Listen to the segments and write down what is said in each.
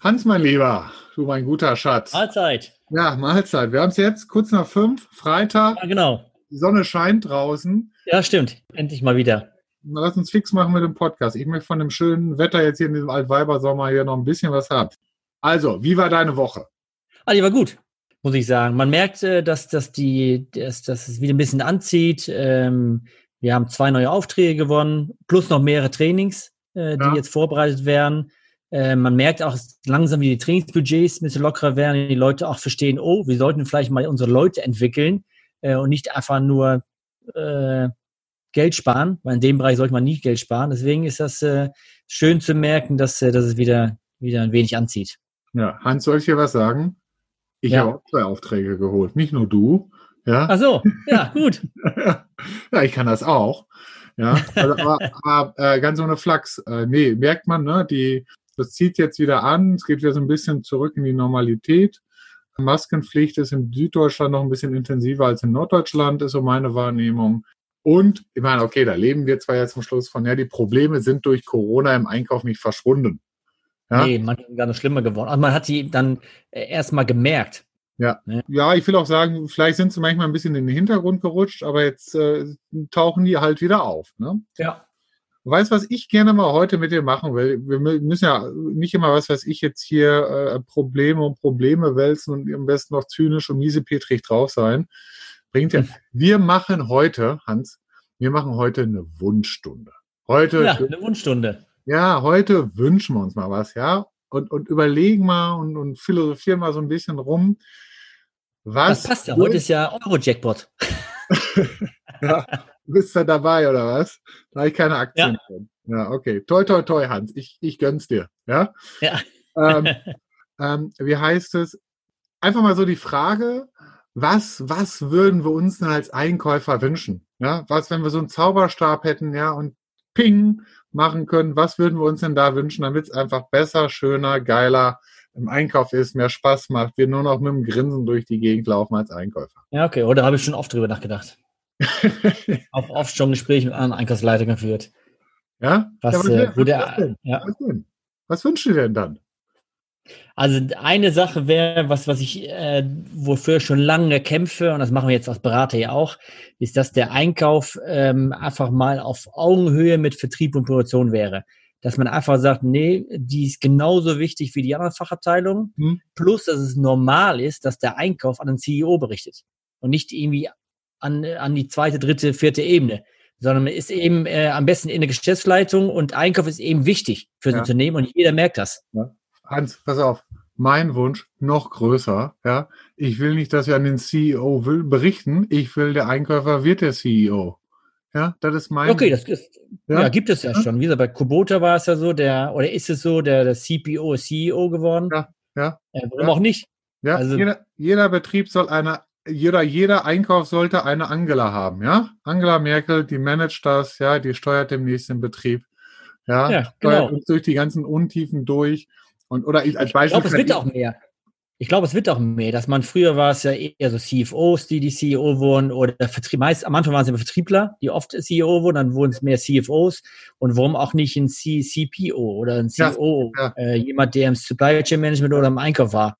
Hans, mein Lieber, du mein guter Schatz. Mahlzeit. Ja, Mahlzeit. Wir haben es jetzt kurz nach fünf, Freitag. Ja, genau. Die Sonne scheint draußen. Ja, stimmt. Endlich mal wieder. Lass uns fix machen mit dem Podcast. Ich möchte von dem schönen Wetter jetzt hier in diesem Altweibersommer hier noch ein bisschen was haben. Also, wie war deine Woche? Ah, die war gut, muss ich sagen. Man merkt, äh, dass, dass, die, dass, dass es wieder ein bisschen anzieht. Ähm, wir haben zwei neue Aufträge gewonnen, plus noch mehrere Trainings, äh, die Ja. jetzt vorbereitet werden. Äh, man merkt auch langsam, wie die Trainingsbudgets ein bisschen lockerer werden, die Leute auch verstehen, oh, wir sollten vielleicht mal unsere Leute entwickeln äh, und nicht einfach nur Geld sparen, weil in dem Bereich sollte man nie Geld sparen. Deswegen ist das schön zu merken, dass, dass es wieder, wieder ein wenig anzieht. Ja, Hans, soll ich dir was sagen? Ich Ja. habe auch zwei Aufträge geholt, nicht nur du. Ja, Ach so, ja, gut. ja ich kann das auch. Ja, also, aber, aber äh, ganz ohne Flachs. Äh, nee, merkt man, ne? Die, das zieht jetzt wieder an. Es geht wieder so ein bisschen zurück in die Normalität. Maskenpflicht ist in Süddeutschland noch ein bisschen intensiver als in Norddeutschland, ist so meine Wahrnehmung. Und ich meine, okay, da leben wir zwar jetzt zum Schluss von, ja, die Probleme sind durch Corona im Einkauf nicht verschwunden. Ja? Nee, manchmal sind gar noch schlimmer geworden. Also man hat die dann äh, erstmal gemerkt. Ja, ich will auch sagen, vielleicht sind sie manchmal ein bisschen in den Hintergrund gerutscht, aber jetzt äh, tauchen die halt wieder auf. Ne? Ja. Weißt was ich gerne mal heute mit dir machen will? Wir mü- müssen ja nicht immer, was weiß ich, jetzt hier äh, Probleme und Probleme wälzen und am besten noch zynisch und miesepetrig drauf sein. Bringt ja. Wir machen heute, Hans, wir machen heute eine Wunschstunde. Heute, Ja, eine Wunschstunde. Ja, heute wünschen wir uns mal was, ja? Und, und überlegen mal und, und philosophieren mal so ein bisschen rum. Was Das passt ja. Heute ist ja Euro-Jackpot. ja, bist du dabei oder was? Da habe ich keine Aktien drin. Ja, okay. Toi, toi, toi, Hans. Ich, ich gönn's dir. Ja. Ja. Ähm, ähm, wie heißt es? Einfach mal so die Frage, was, was würden wir uns denn als Einkäufer wünschen? Ja, was, wenn wir so einen Zauberstab hätten, ja, und ping machen können, was würden wir uns denn da wünschen, damit es einfach besser, schöner, geiler im Einkauf ist, mehr Spaß macht, wir nur noch mit dem Grinsen durch die Gegend laufen als Einkäufer. Ja, okay. Oder habe ich schon oft drüber nachgedacht. Auch oft schon Gespräche mit anderen Einkaufsleitern geführt. ja? Was, ja, äh, was, wo was, der, ja. was? Was wünschst du denn dann? Also eine Sache wäre, was, was ich, äh, wofür ich schon lange kämpfe, und das machen wir jetzt als Berater ja auch, ist, dass der Einkauf ähm, einfach mal auf Augenhöhe mit Vertrieb und Produktion wäre. Dass man einfach sagt, nee, die ist genauso wichtig wie die anderen Fachabteilungen. Hm. Plus, dass es normal ist, dass der Einkauf an den CEO berichtet und nicht irgendwie an, an die zweite, dritte, vierte Ebene, sondern man ist eben äh, am besten in der Geschäftsleitung und Einkauf ist eben wichtig für das Ja. Unternehmen und jeder merkt das. Hans, pass auf. Mein Wunsch noch größer. Ja, ich will nicht, dass wir an den CEO will, berichten. Ich will, der Einkäufer wird der CEO. Ja, das ist mein. Okay, das ist, Ja? ja, gibt es ja Ja. schon. Wie gesagt, bei Kubota war es ja so, der, oder ist es so, der, der CPO ist CEO geworden. Ja, ja. Äh, warum Ja. auch nicht? Ja, Also- jeder, jeder Betrieb soll eine, jeder, jeder Einkauf sollte eine Angela haben, ja? Angela Merkel, die managt das, ja, die steuert demnächst den Betrieb. Ja, Ja, steuert genau. uns durch die ganzen Untiefen durch. Und, oder ich, als Ich Beispiel. glaube, es wird ich- auch mehr. Ich glaube, es wird auch mehr, dass man früher war es ja eher so CFOs, die die CEO wurden oder Vertrieb, meist am Anfang waren es immer Vertriebler, die oft CEO wurden, dann wurden es mehr CFOs und warum auch nicht ein C CPO oder ein Ja, COO, ja. Äh, jemand, der im Supply Chain Management oder im Einkauf war.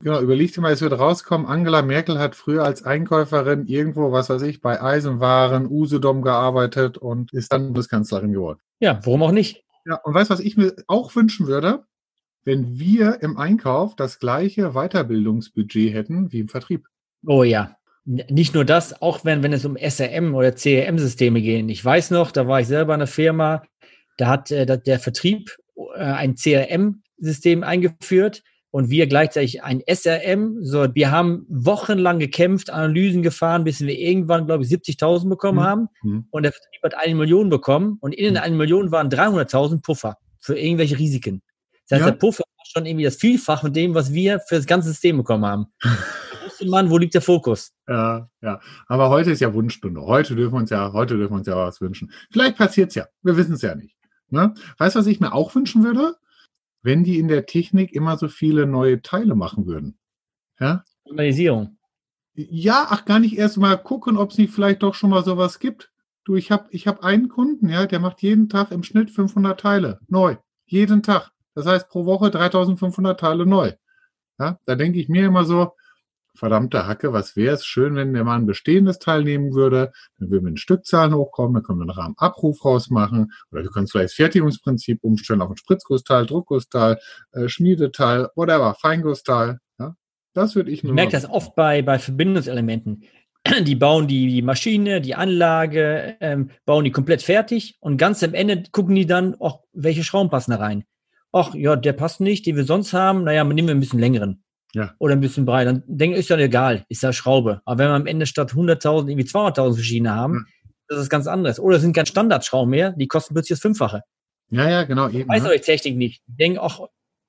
Genau, überleg dir mal, es wird rauskommen, Angela Merkel hat früher als Einkäuferin irgendwo, was weiß ich, bei Eisenwaren, Usedom gearbeitet und ist dann Bundeskanzlerin geworden. Ja, warum auch nicht? Ja, und weißt du, was ich mir auch wünschen würde? Wenn wir im Einkauf das gleiche Weiterbildungsbudget hätten wie im Vertrieb. Oh ja. Nicht nur das, auch wenn, wenn es um SRM oder CRM-Systeme geht. Ich weiß noch, da war ich selber in einer Firma, da hat äh, der Vertrieb äh, ein CRM-System eingeführt und wir gleichzeitig ein SRM. So, wir haben wochenlang gekämpft, Analysen gefahren, bis wir irgendwann, glaube ich, 70.000 bekommen Mhm. haben. Hm. Und der Vertrieb hat eine Million bekommen und in den Mhm. eine Million waren 300.000 Puffer für irgendwelche Risiken. Das heißt, Ja. der Puffer war schon irgendwie das Vielfach von dem, was wir für das ganze System bekommen haben. Da wusste man, wo liegt der Fokus? Ja, ja. Aber heute ist ja Wunschstunde. Heute dürfen wir uns ja, heute dürfen wir uns ja was wünschen. Vielleicht passiert's ja. Wir wissen es ja nicht. Ne? Weißt du, was ich mir auch wünschen würde? Wenn die in der Technik immer so viele neue Teile machen würden. Ja? Normalisierung. Ja, ach, gar nicht erst mal gucken, ob es nicht vielleicht doch schon mal sowas gibt. Du, ich habe ich hab einen Kunden, ja, der macht jeden Tag im Schnitt 500 Teile neu. Jeden Tag. Das heißt pro Woche 3500 Teile neu. Ja, da denke ich mir immer so, verdammte Hacke, was wäre es schön, wenn der mal ein bestehendes Teil nehmen würde, dann würden wir in Stückzahlen hochkommen, dann können wir einen Rahmenabruf rausmachen oder wir können vielleicht das Fertigungsprinzip umstellen auf ein Spritzgussteil, Druckgussteil, äh, Schmiedeteil, whatever, Feingussteil. Ja? Das würde ich mir Ich merke das oft bei, bei Verbindungselementen. Die bauen die, die Maschine, die Anlage, ähm, bauen die komplett fertig und ganz am Ende gucken die dann, ach, welche Schrauben passen da rein. Ach ja, der passt nicht, den wir sonst haben. Naja, nehmen wir ein bisschen längeren. Ja. Oder ein bisschen breit. Dann denke ich, ist ja egal, ist ja Schraube. Aber wenn wir am Ende statt 100.000 irgendwie 200.000 verschiedene haben, ja. das ist ganz anderes. Oder es sind kein Standardschrauben mehr, die kosten plötzlich das Fünffache. Ja, ja, genau. Eben, ich weiß euch Technik nicht. Ich denke auch,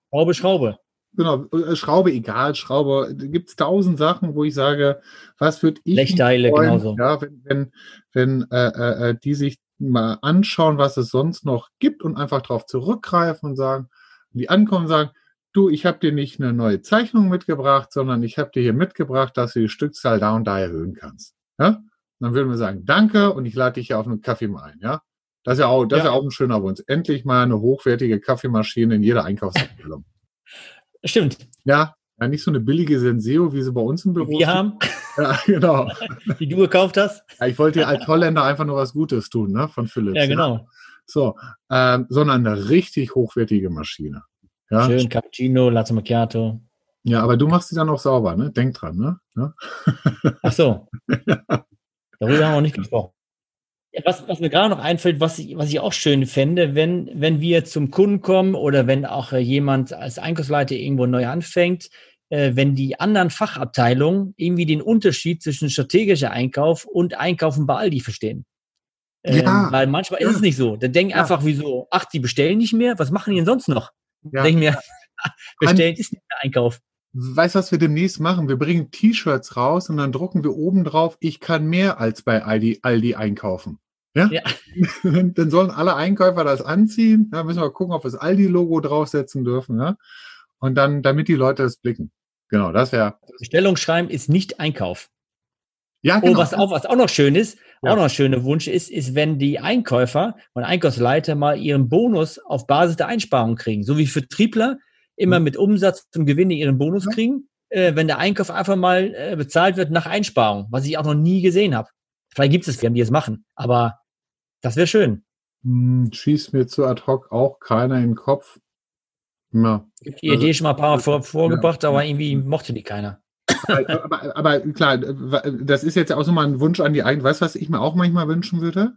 Schraube, Schraube. Genau, äh, Schraube egal, Schraube. Da gibt es tausend Sachen, wo ich sage, was würde ich. Lechteile, genauso. Ja, wenn, wenn, wenn äh, äh, äh, die sich mal anschauen, was es sonst noch gibt und einfach darauf zurückgreifen und sagen, die ankommen und sagen, du, ich habe dir nicht eine neue Zeichnung mitgebracht, sondern ich habe dir hier mitgebracht, dass du die Stückzahl da und da erhöhen kannst. Ja? Dann würden wir sagen, danke und ich lade dich hier auf einen Kaffee mal ein. Ja? Das ist ja auch, das ja. ist ja auch ein schöner Wunsch. Endlich mal eine hochwertige Kaffeemaschine in jeder Einkaufsabteilung. Stimmt. Ja, ja, nicht so eine billige Senseo, wie sie bei uns im Büro Wir haben. Ja, genau. Die du gekauft hast. Ja, ich wollte dir als Holländer einfach nur was Gutes tun, ne, von Philips. Ja, genau. Ja. So, ähm, sondern eine richtig hochwertige Maschine. Ja? Schön Cappuccino, Latte Macchiato. Ja, aber du machst sie dann auch sauber, ne? Denk dran, ne? Ja? Ach so. Darüber haben wir noch nicht gesprochen. Was, was, mir gerade noch einfällt, was ich, was ich auch schön fände, wenn, wenn wir zum Kunden kommen oder wenn auch jemand als Einkaufsleiter irgendwo neu anfängt, wenn die anderen Fachabteilungen irgendwie den Unterschied zwischen strategischer Einkauf und Einkaufen bei Aldi verstehen. Ähm, ja. Weil manchmal ja. ist es nicht so. Da denken ja. einfach, wieso, ach, die bestellen nicht mehr, was machen die denn sonst noch? Ja. Denke mir, bestellen ist nicht mehr Eiikauf. Weißt du, was wir demnächst machen? Wir bringen T-Shirts raus und dann drucken wir oben drauf, ich kann mehr als bei Aldi, Aldi einkaufen. Ja? ja. dann sollen alle Einkäufer das anziehen. Da müssen wir gucken, ob wir das Aldi-Logo draufsetzen dürfen. Ja? Und dann, damit die Leute das blicken. Genau, das wäre. Bestellung schreiben ist nicht Einkauf. Ja, oh, genau. Oh, was auch, was auch noch schön ist, ja. auch noch ein schöner Wunsch ist, ist, wenn die Einkäufer und Einkaufsleiter mal ihren Bonus auf Basis der Einsparung kriegen. So wie Vertriebler immer mhm. mit Umsatz zum Gewinne ihren Bonus ja. kriegen, äh, wenn der Einkauf einfach mal äh, bezahlt wird nach Einsparung, was ich auch noch nie gesehen habe. Vielleicht gibt es Firmen, die es machen, aber das wäre schön. Hm, schießt mir zu ad hoc auch keiner in den Kopf. Ja. Die Idee also, schon mal ein paar Mal vor, vorgebracht, ja. aber irgendwie mochte die keiner aber, aber, klar, das ist jetzt auch so mal ein Wunsch an die Einkäufer. Weißt du, was ich mir auch manchmal wünschen würde?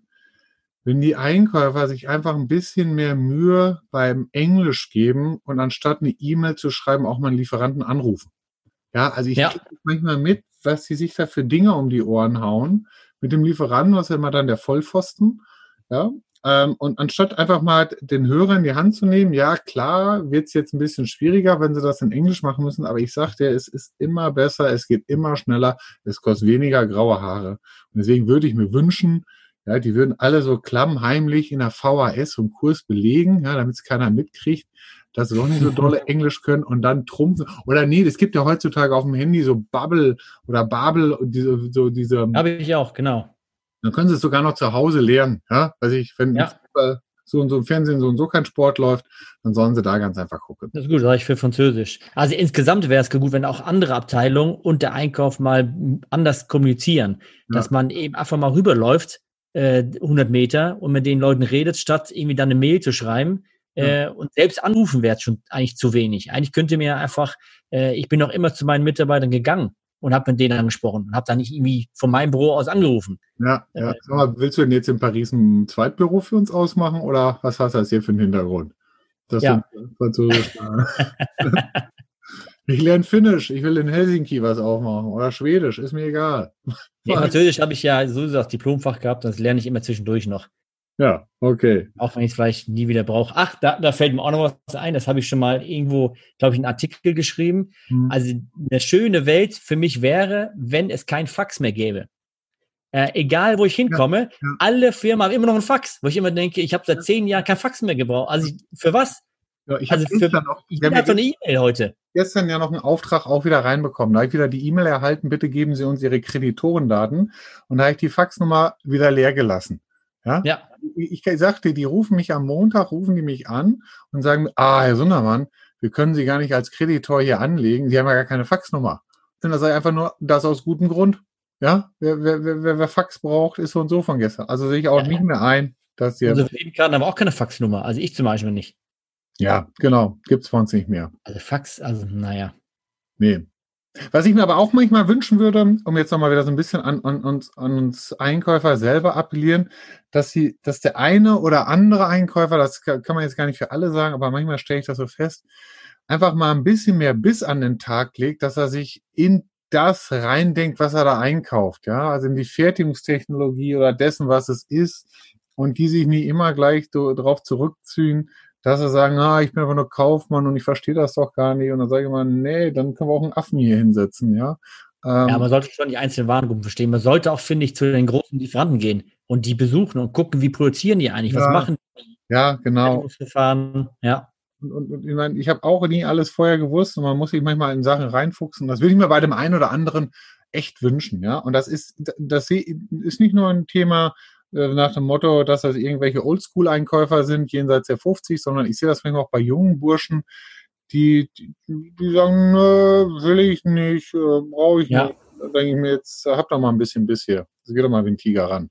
Wenn die Einkäufer sich einfach ein bisschen mehr Mühe beim Englisch geben und anstatt eine E-Mail zu schreiben, auch mal einen Lieferanten anrufen. Ja, also ich ja. kriege manchmal mit, was sie sich da für Dinge um die Ohren hauen. Mit dem Lieferanten, was ja immer dann der Vollpfosten. Ja, und anstatt einfach mal den Hörer in die Hand zu nehmen, ja klar, wird es jetzt ein bisschen schwieriger, wenn sie das in Englisch machen müssen, aber ich sage dir, es ist immer besser, es geht immer schneller, es kostet weniger graue Haare. Und deswegen würde ich mir wünschen, ja, die würden alle so klammheimlich in der VHS so einen Kurs belegen, ja, damit es keiner mitkriegt, dass sie doch nicht so dolle Englisch können und dann trumpfen. Oder nee, es gibt ja heutzutage auf dem Handy so Bubble oder Babel und diese, so diese. Habe ich auch, genau. Dann können Sie es sogar noch zu Hause lernen. Ja? Weiß ich, wenn ja. so und so im Fernsehen so und so kein Sport läuft, dann sollen Sie da ganz einfach gucken. Das ist gut, sage ich für Französisch. Also insgesamt wäre es gut, wenn auch andere Abteilungen und der Einkauf mal anders kommunizieren, ja. dass man eben einfach mal rüberläuft, äh, 100 Meter und mit den Leuten redet, statt irgendwie dann eine Mail zu schreiben. Äh, und selbst anrufen wäre schon eigentlich zu wenig. Eigentlich könnte mir einfach, äh, ich bin auch immer zu meinen Mitarbeitern gegangen und habe mit denen angesprochen und habe dann nicht irgendwie von meinem Büro aus angerufen. Ja, ja. Sag mal, willst du denn jetzt in Paris ein Zweitbüro für uns ausmachen oder was hast du jetzt hier für einen Hintergrund? Das ja. Französisch. ich lerne Finnisch, ich will in Helsinki was aufmachen oder Schwedisch, ist mir egal. Ja, Französisch habe ich ja sowieso das Diplomfach gehabt, das lerne ich immer zwischendurch noch. Ja, okay. Auch wenn ich es vielleicht nie wieder brauche. Ach, da, da fällt mir auch noch was ein. Das habe ich schon mal irgendwo, glaube ich, einen Artikel geschrieben. Hm. Also eine schöne Welt für mich wäre, wenn es kein Fax mehr gäbe. Äh, egal, wo ich hinkomme, ja, ja. alle Firmen haben immer noch ein Fax, wo ich immer denke, ich habe seit zehn Jahren kein Fax mehr gebraucht. Also ich, für was? Ja, ich habe Also für- noch, Ich habe ja eine E-Mail heute. gestern ja noch einen Auftrag auch wieder reinbekommen. Da habe ich wieder die E-Mail erhalten, bitte geben Sie uns Ihre Kreditorendaten. Und da habe ich die Faxnummer wieder leer gelassen. Ja? Ja. Ich, sagte, die rufen mich am Montag, rufen die mich an und sagen, ah, Herr Sundermann, wir können Sie gar nicht als Kreditor hier anlegen. Sie haben ja gar keine Faxnummer. Und das sei einfach nur das aus gutem Grund. Ja, wer, wer, wer, wer, Fax braucht, ist so und so von gestern. Also sehe ich auch Ja. nicht mehr ein, dass ihr. Unsere Kreditkarten haben auch keine Faxnummer. Also ich zum Beispiel nicht. ja, genau, gibt's bei uns nicht mehr. Also Fax, also naja. Nee. Was ich mir aber auch manchmal wünschen würde, um jetzt nochmal wieder so ein bisschen an, an, uns, an uns Einkäufer selber appellieren, dass sie, dass der eine oder andere Einkäufer, das kann man jetzt gar nicht für alle sagen, aber manchmal stelle ich das so fest, einfach mal ein bisschen mehr Biss an den Tag legt, dass er sich in das reindenkt, was er da einkauft, ja, also in die Fertigungstechnologie oder dessen, was es ist, und die sich nie immer gleich so drauf zurückziehen, dass sie sagen, ah, ich bin aber nur Kaufmann und ich verstehe das doch gar nicht. Und dann sage ich mal, nee, dann können wir auch einen Affen hier hinsetzen, ja. Ähm, Ja, man sollte schon die einzelnen Warengruppen verstehen. Man sollte auch, finde ich, zu den großen Lieferanten gehen und die besuchen und gucken, wie produzieren die eigentlich, was Ja, machen die ja, genau. Ja. Und, und, und ich meine, ich habe auch nie alles vorher gewusst und man muss sich manchmal in Sachen reinfuchsen. Das würde ich mir bei dem einen oder anderen echt wünschen, ja. Und das ist, das ist nicht nur ein Thema nach dem Motto, dass das irgendwelche Oldschool-Einkäufer sind, jenseits der 50, sondern ich sehe das manchmal auch bei jungen Burschen, die, die, die sagen, nö, will ich nicht, äh, brauche ich Ja. nicht. Da denke ich mir jetzt, äh, hab doch mal ein bisschen Biss hier. Also geh doch mal wie ein Tiger ran.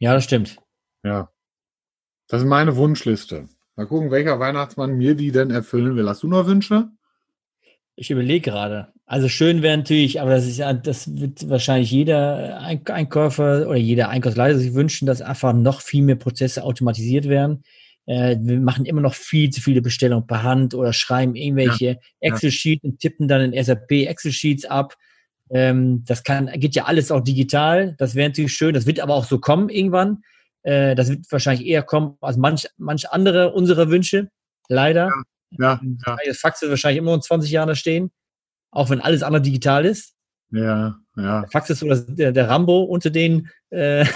ja, das stimmt. Ja. Das ist meine Wunschliste. Mal gucken, welcher Weihnachtsmann mir die denn erfüllen will. Hast du noch Wünsche? Ich überlege gerade. Also schön wäre natürlich, aber das ist ja, das wird wahrscheinlich jeder Ein- Einkäufer oder jeder Einkaufsleiter sich wünschen, dass einfach noch viel mehr Prozesse automatisiert werden. Äh, wir machen immer noch viel zu viele Bestellungen per Hand oder schreiben irgendwelche Excel-Sheets und tippen dann in SAP Excel-Sheets ab. Ähm, das kann, geht ja alles auch digital. Das wäre natürlich schön. Das wird aber auch so kommen irgendwann. Äh, das wird wahrscheinlich eher kommen als manch, manch andere unserer Wünsche. Leider. Ja, ja, Das Fax wird wahrscheinlich immer in 20 Jahren da stehen. Auch wenn alles andere digital ist. ja, ja. Der Fax ist so das, der, der Rambo unter den äh,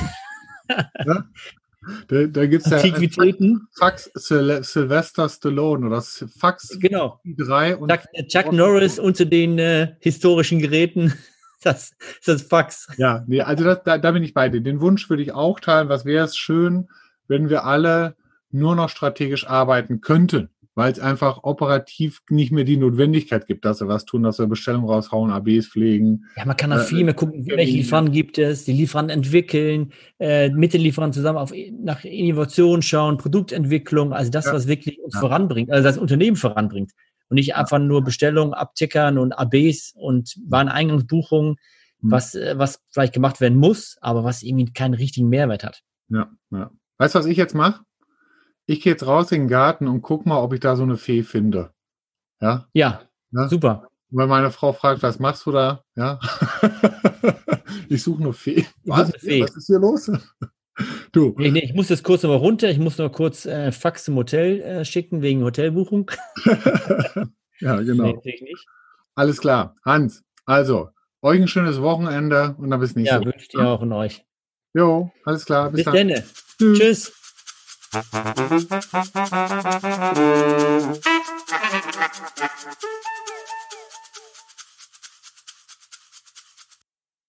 Da, da gibt es ja Antiquitäten. Fax Syl Sylvester Stallone oder Fax Genau. 3 und Chuck, Chuck Norris unter den äh, historischen Geräten. Das ist das Fax. ja, nee, also das, da, da bin ich bei dir. Den Wunsch würde ich auch teilen. Was wäre es schön, wenn wir alle nur noch strategisch arbeiten könnten, weil es einfach operativ nicht mehr die Notwendigkeit gibt, dass wir was tun, dass wir Bestellungen raushauen, ABs pflegen. Ja, man kann da Äh, viel mehr gucken, welche Lieferanten gibt es, die Lieferanten entwickeln, äh, mit den Lieferanten zusammen auf, nach Innovation schauen, Produktentwicklung, also das, Ja. was wirklich uns Ja. voranbringt, also das Unternehmen voranbringt. Und nicht einfach nur Bestellungen abtickern und ABs und Wareneingangsbuchungen, Hm. was, äh, was vielleicht gemacht werden muss, aber was irgendwie keinen richtigen Mehrwert hat. Ja, ja. Weißt du, was ich jetzt mache? Ich gehe jetzt raus in den Garten und guck mal, ob ich da so eine Fee finde. Ja, Ja, Ja. super. Wenn meine Frau fragt, was machst du da? Ja. ich suche eine Fee. Suchst eine Fee. Was ist hier los? Du, Nee, nee, ich muss jetzt kurz nochmal runter, ich muss noch kurz äh, Fax zum Hotel äh, schicken wegen Hotelbuchung. ja, genau. Nee. Alles klar. Hans, also, euch ein schönes Wochenende und dann bis nächste Ja, Woche. wünsche ich dir auch und euch. Jo, alles klar. Bis, Bis dann. dann. Tschüss. Tschüss. Musik